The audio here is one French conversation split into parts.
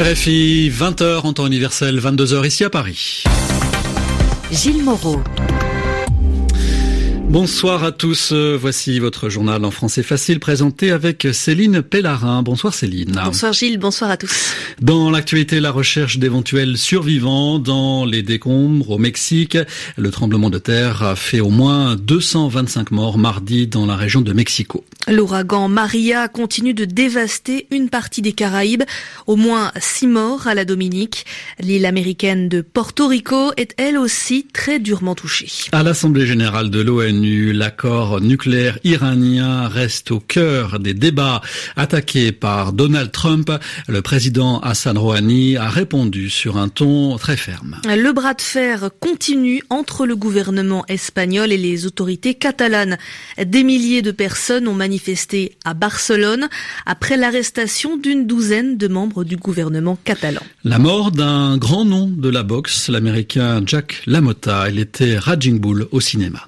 RFI, 20h en temps universel, 22h ici à Paris. Gilles Moreau. Bonsoir à tous. Voici votre journal en français facile présenté avec Céline Pellarin. Bonsoir Céline. Bonsoir Gilles, bonsoir à tous. Dans l'actualité, la recherche d'éventuels survivants dans les décombres au Mexique. Le tremblement de terre a fait au moins 225 morts mardi dans la région de Mexico. L'ouragan Maria continue de dévaster une partie des Caraïbes. Au moins six morts à la Dominique. L'île américaine de Porto Rico est elle aussi très durement touchée. À l'Assemblée générale de l'ONU, L'accord nucléaire iranien reste au cœur des débats. Attaqué par Donald Trump, le président Hassan Rouhani a répondu sur un ton très ferme. Le bras de fer continue entre le gouvernement espagnol et les autorités catalanes. Des milliers de personnes ont manifesté à Barcelone après l'arrestation d'une douzaine de membres du gouvernement catalan. La mort d'un grand nom de la boxe, l'américain Jack LaMotta. Il était Raging Bull au cinéma.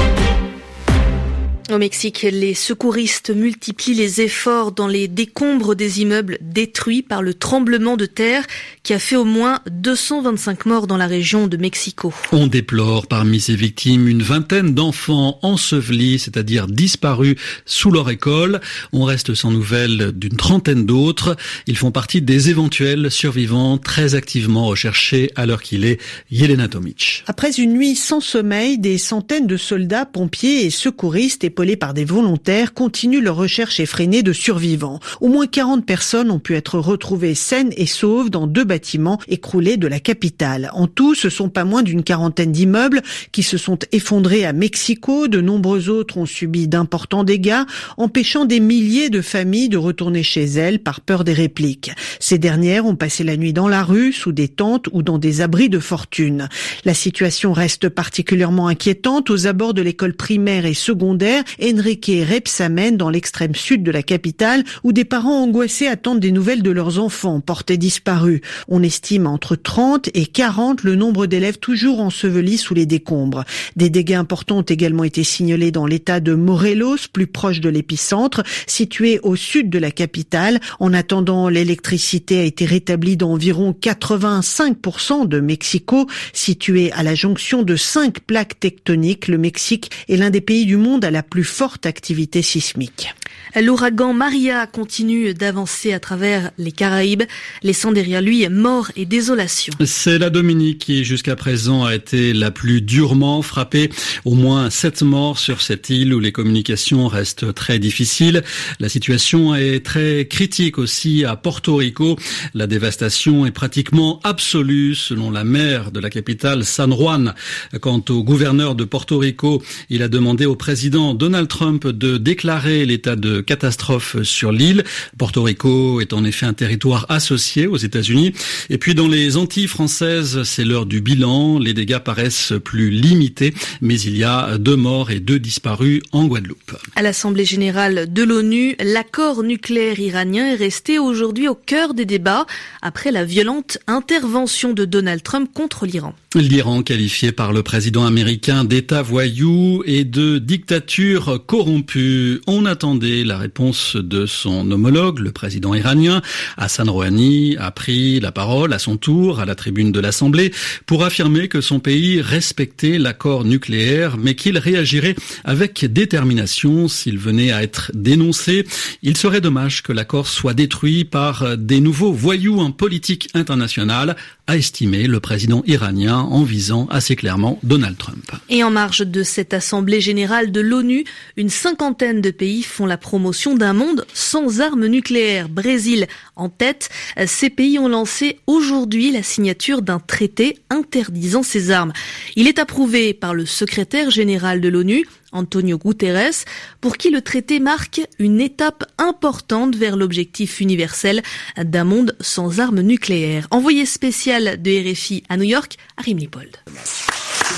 Au Mexique, les secouristes multiplient les efforts dans les décombres des immeubles détruits par le tremblement de terre qui a fait au moins 225 morts dans la région de Mexico. On déplore parmi ces victimes une vingtaine d'enfants ensevelis, c'est-à-dire disparus sous leur école. On reste sans nouvelles d'une trentaine d'autres. Ils font partie des éventuels survivants très activement recherchés à l'heure qu'il est. Yelena Tomic. Après une nuit sans sommeil, des centaines de soldats, pompiers et secouristes et par des volontaires, continuent leur recherche effrénée de survivants. Au moins 40 personnes ont pu être retrouvées saines et sauves dans deux bâtiments écroulés de la capitale. En tout, ce sont pas moins d'une quarantaine d'immeubles qui se sont effondrés à Mexico. De nombreux autres ont subi d'importants dégâts, empêchant des milliers de familles de retourner chez elles par peur des répliques. Ces dernières ont passé la nuit dans la rue, sous des tentes ou dans des abris de fortune. La situation reste particulièrement inquiétante aux abords de l'école primaire et secondaire Enrique Repsamen dans l'extrême sud de la capitale où des parents angoissés attendent des nouvelles de leurs enfants portés disparus. On estime entre 30 et 40 le nombre d'élèves toujours ensevelis sous les décombres. Des dégâts importants ont également été signalés dans l'état de Morelos, plus proche de l'épicentre, situé au sud de la capitale. En attendant, l'électricité a été rétablie dans environ 85% de Mexico, situé à la jonction de cinq plaques tectoniques. Le Mexique est l'un des pays du monde à la plus forte activité sismique. L'ouragan Maria continue d'avancer à travers les Caraïbes, laissant derrière lui mort et désolation. C'est la Dominique qui jusqu'à présent a été la plus durement frappée. Au moins sept morts sur cette île où les communications restent très difficiles. La situation est très critique aussi à Porto Rico. La dévastation est pratiquement absolue selon la maire de la capitale San Juan. Quant au gouverneur de Porto Rico, il a demandé au président Donald Trump de déclarer l'état de catastrophe sur l'île. Porto Rico est en effet un territoire associé aux États-Unis. Et puis dans les Antilles françaises, c'est l'heure du bilan. Les dégâts paraissent plus limités, mais il y a deux morts et deux disparus en Guadeloupe. À l'Assemblée générale de l'ONU, l'accord nucléaire iranien est resté aujourd'hui au cœur des débats après la violente intervention de Donald Trump contre l'Iran. L'Iran qualifié par le président américain d'État voyou et de dictature corrompue. On attendait la réponse de son homologue, le président iranien. Hassan Rouhani a pris la parole à son tour à la tribune de l'Assemblée pour affirmer que son pays respectait l'accord nucléaire, mais qu'il réagirait avec détermination s'il venait à être dénoncé. Il serait dommage que l'accord soit détruit par des nouveaux voyous en politique internationale, a estimé le président iranien en visant assez clairement Donald Trump. Et en marge de cette Assemblée générale de l'ONU, une cinquantaine de pays font la promotion d'un monde sans armes nucléaires. Brésil en tête, ces pays ont lancé aujourd'hui la signature d'un traité interdisant ces armes. Il est approuvé par le secrétaire général de l'ONU, Antonio Guterres, pour qui le traité marque une étape importante vers l'objectif universel d'un monde sans armes nucléaires. Envoyé spécial de RFI à New York, Arim Lipold.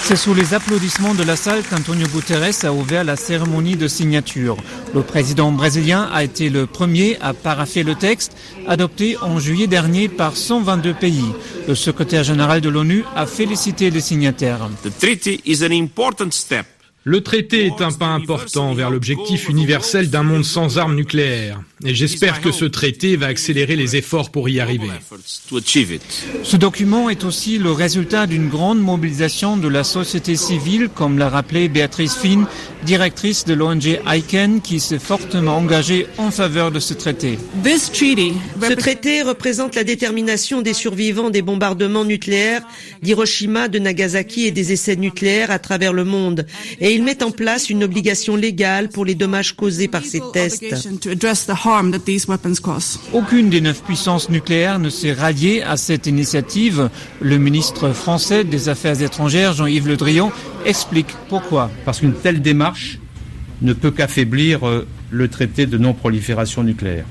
C'est sous les applaudissements de la salle qu'Antonio Guterres a ouvert la cérémonie de signature. Le président brésilien a été le premier à paraffer le texte adopté en juillet dernier par 122 pays. Le secrétaire général de l'ONU a félicité les signataires. The treaty is an important step Le traité est un pas important vers l'objectif universel d'un monde sans armes nucléaires. Et j'espère que ce traité va accélérer les efforts pour y arriver. Ce document est aussi le résultat d'une grande mobilisation de la société civile, comme l'a rappelé Béatrice Finn, directrice de l'ONG ICANN, qui s'est fortement engagée en faveur de ce traité. Ce traité représente la détermination des survivants des bombardements nucléaires d'Hiroshima, de Nagasaki et des essais nucléaires à travers le monde. Et il met en place une obligation légale pour les dommages causés par ces tests. Aucune des neuf puissances nucléaires ne s'est ralliée à cette initiative. Le ministre français des Affaires étrangères, Jean-Yves Le Drian, explique pourquoi. Parce qu'une telle démarche ne peut qu'affaiblir euh, le traité de non-prolifération nucléaire.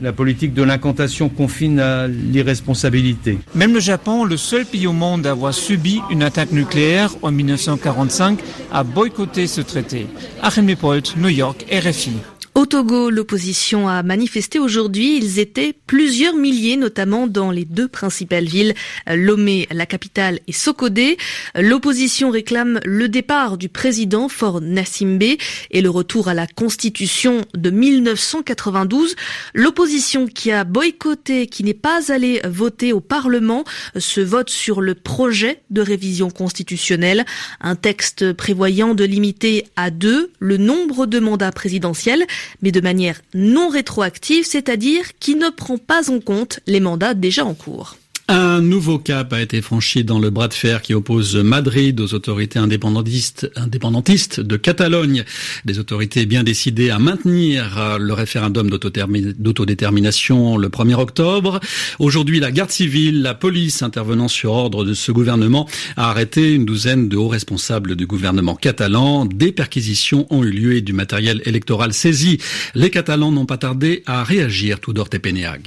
La politique de l'incantation confine à l'irresponsabilité. Même le Japon, le seul pays au monde à avoir subi une attaque nucléaire en 1945, a boycotté ce traité. Achim New York, RFI. Togo, l'opposition a manifesté aujourd'hui. Ils étaient plusieurs milliers, notamment dans les deux principales villes, Lomé, la capitale, et Sokodé. L'opposition réclame le départ du président Fort Nassimbe et le retour à la constitution de 1992. L'opposition qui a boycotté, qui n'est pas allée voter au Parlement, se vote sur le projet de révision constitutionnelle, un texte prévoyant de limiter à deux le nombre de mandats présidentiels mais de manière non rétroactive, c'est-à-dire qui ne prend pas en compte les mandats déjà en cours. Un nouveau cap a été franchi dans le bras de fer qui oppose Madrid aux autorités indépendantistes, de Catalogne. Des autorités bien décidées à maintenir le référendum d'autodétermination le 1er octobre. Aujourd'hui, la garde civile, la police intervenant sur ordre de ce gouvernement a arrêté une douzaine de hauts responsables du gouvernement catalan. Des perquisitions ont eu lieu et du matériel électoral saisi. Les Catalans n'ont pas tardé à réagir, tout d'or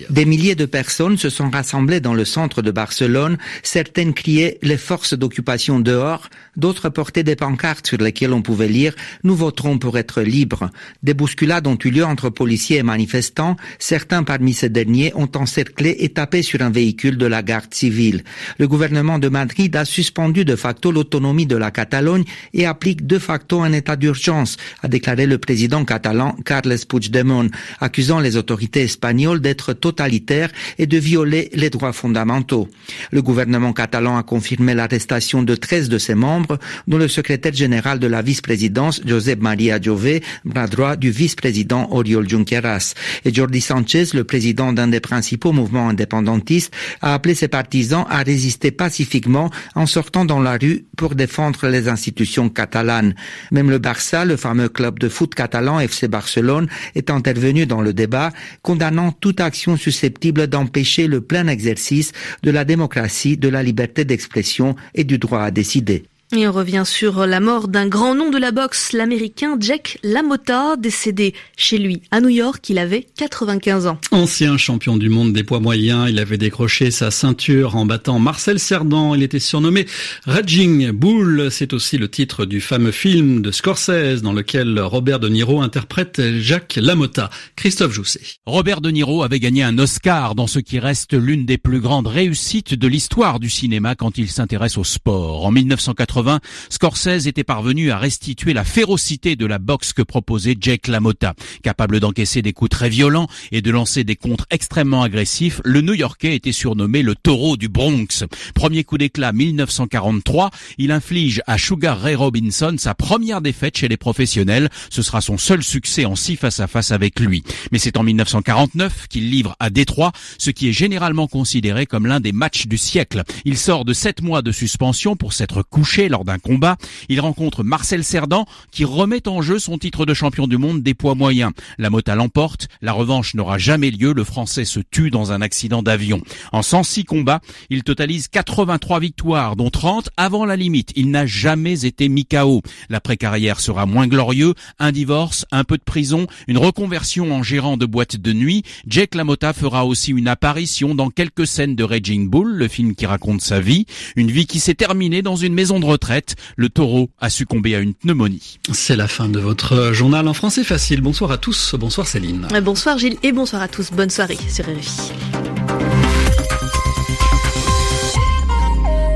Des milliers de personnes se sont rassemblées dans le centre de Barcelone, certaines criaient les forces d'occupation dehors, d'autres portaient des pancartes sur lesquelles on pouvait lire Nous voterons pour être libres. Des bousculades ont eu lieu entre policiers et manifestants. Certains parmi ces derniers ont encerclé et tapé sur un véhicule de la garde civile. Le gouvernement de Madrid a suspendu de facto l'autonomie de la Catalogne et applique de facto un état d'urgence, a déclaré le président catalan Carles Puigdemont, accusant les autorités espagnoles d'être totalitaires et de violer les droits fondamentaux. Le gouvernement catalan a confirmé l'arrestation de 13 de ses membres, dont le secrétaire général de la vice-présidence, Josep Maria Jové, bras droit du vice-président Oriol Junqueras. Et Jordi Sanchez, le président d'un des principaux mouvements indépendantistes, a appelé ses partisans à résister pacifiquement en sortant dans la rue pour défendre les institutions catalanes. Même le Barça, le fameux club de foot catalan FC Barcelone, est intervenu dans le débat, condamnant toute action susceptible d'empêcher le plein exercice de la démocratie, de la liberté d'expression et du droit à décider. Et on revient sur la mort d'un grand nom de la boxe, l'américain Jack LaMotta, décédé chez lui à New York. Il avait 95 ans. Ancien champion du monde des poids moyens, il avait décroché sa ceinture en battant Marcel Cerdan. Il était surnommé Raging Bull. C'est aussi le titre du fameux film de Scorsese dans lequel Robert De Niro interprète Jack LaMotta. Christophe Jousset. Robert De Niro avait gagné un Oscar dans ce qui reste l'une des plus grandes réussites de l'histoire du cinéma quand il s'intéresse au sport. En 1980, Scorsese était parvenu à restituer la férocité de la boxe que proposait Jake LaMotta. Capable d'encaisser des coups très violents et de lancer des contres extrêmement agressifs, le New-Yorkais était surnommé le taureau du Bronx. Premier coup d'éclat 1943, il inflige à Sugar Ray Robinson sa première défaite chez les professionnels. Ce sera son seul succès en six face à face avec lui. Mais c'est en 1949 qu'il livre à Détroit ce qui est généralement considéré comme l'un des matchs du siècle. Il sort de sept mois de suspension pour s'être couché lors d'un combat. Il rencontre Marcel Cerdan qui remet en jeu son titre de champion du monde des poids moyens. La Mota l'emporte, la revanche n'aura jamais lieu, le Français se tue dans un accident d'avion. En 106 combats, il totalise 83 victoires, dont 30 avant la limite. Il n'a jamais été mis KO. L'après-carrière sera moins glorieux, un divorce, un peu de prison, une reconversion en gérant de boîte de nuit. Jake LaMotta fera aussi une apparition dans quelques scènes de Raging Bull, le film qui raconte sa vie, une vie qui s'est terminée dans une maison de retraite le taureau a succombé à une pneumonie. C'est la fin de votre journal en français facile. Bonsoir à tous. Bonsoir Céline. Bonsoir Gilles et bonsoir à tous. Bonne soirée sur RFI.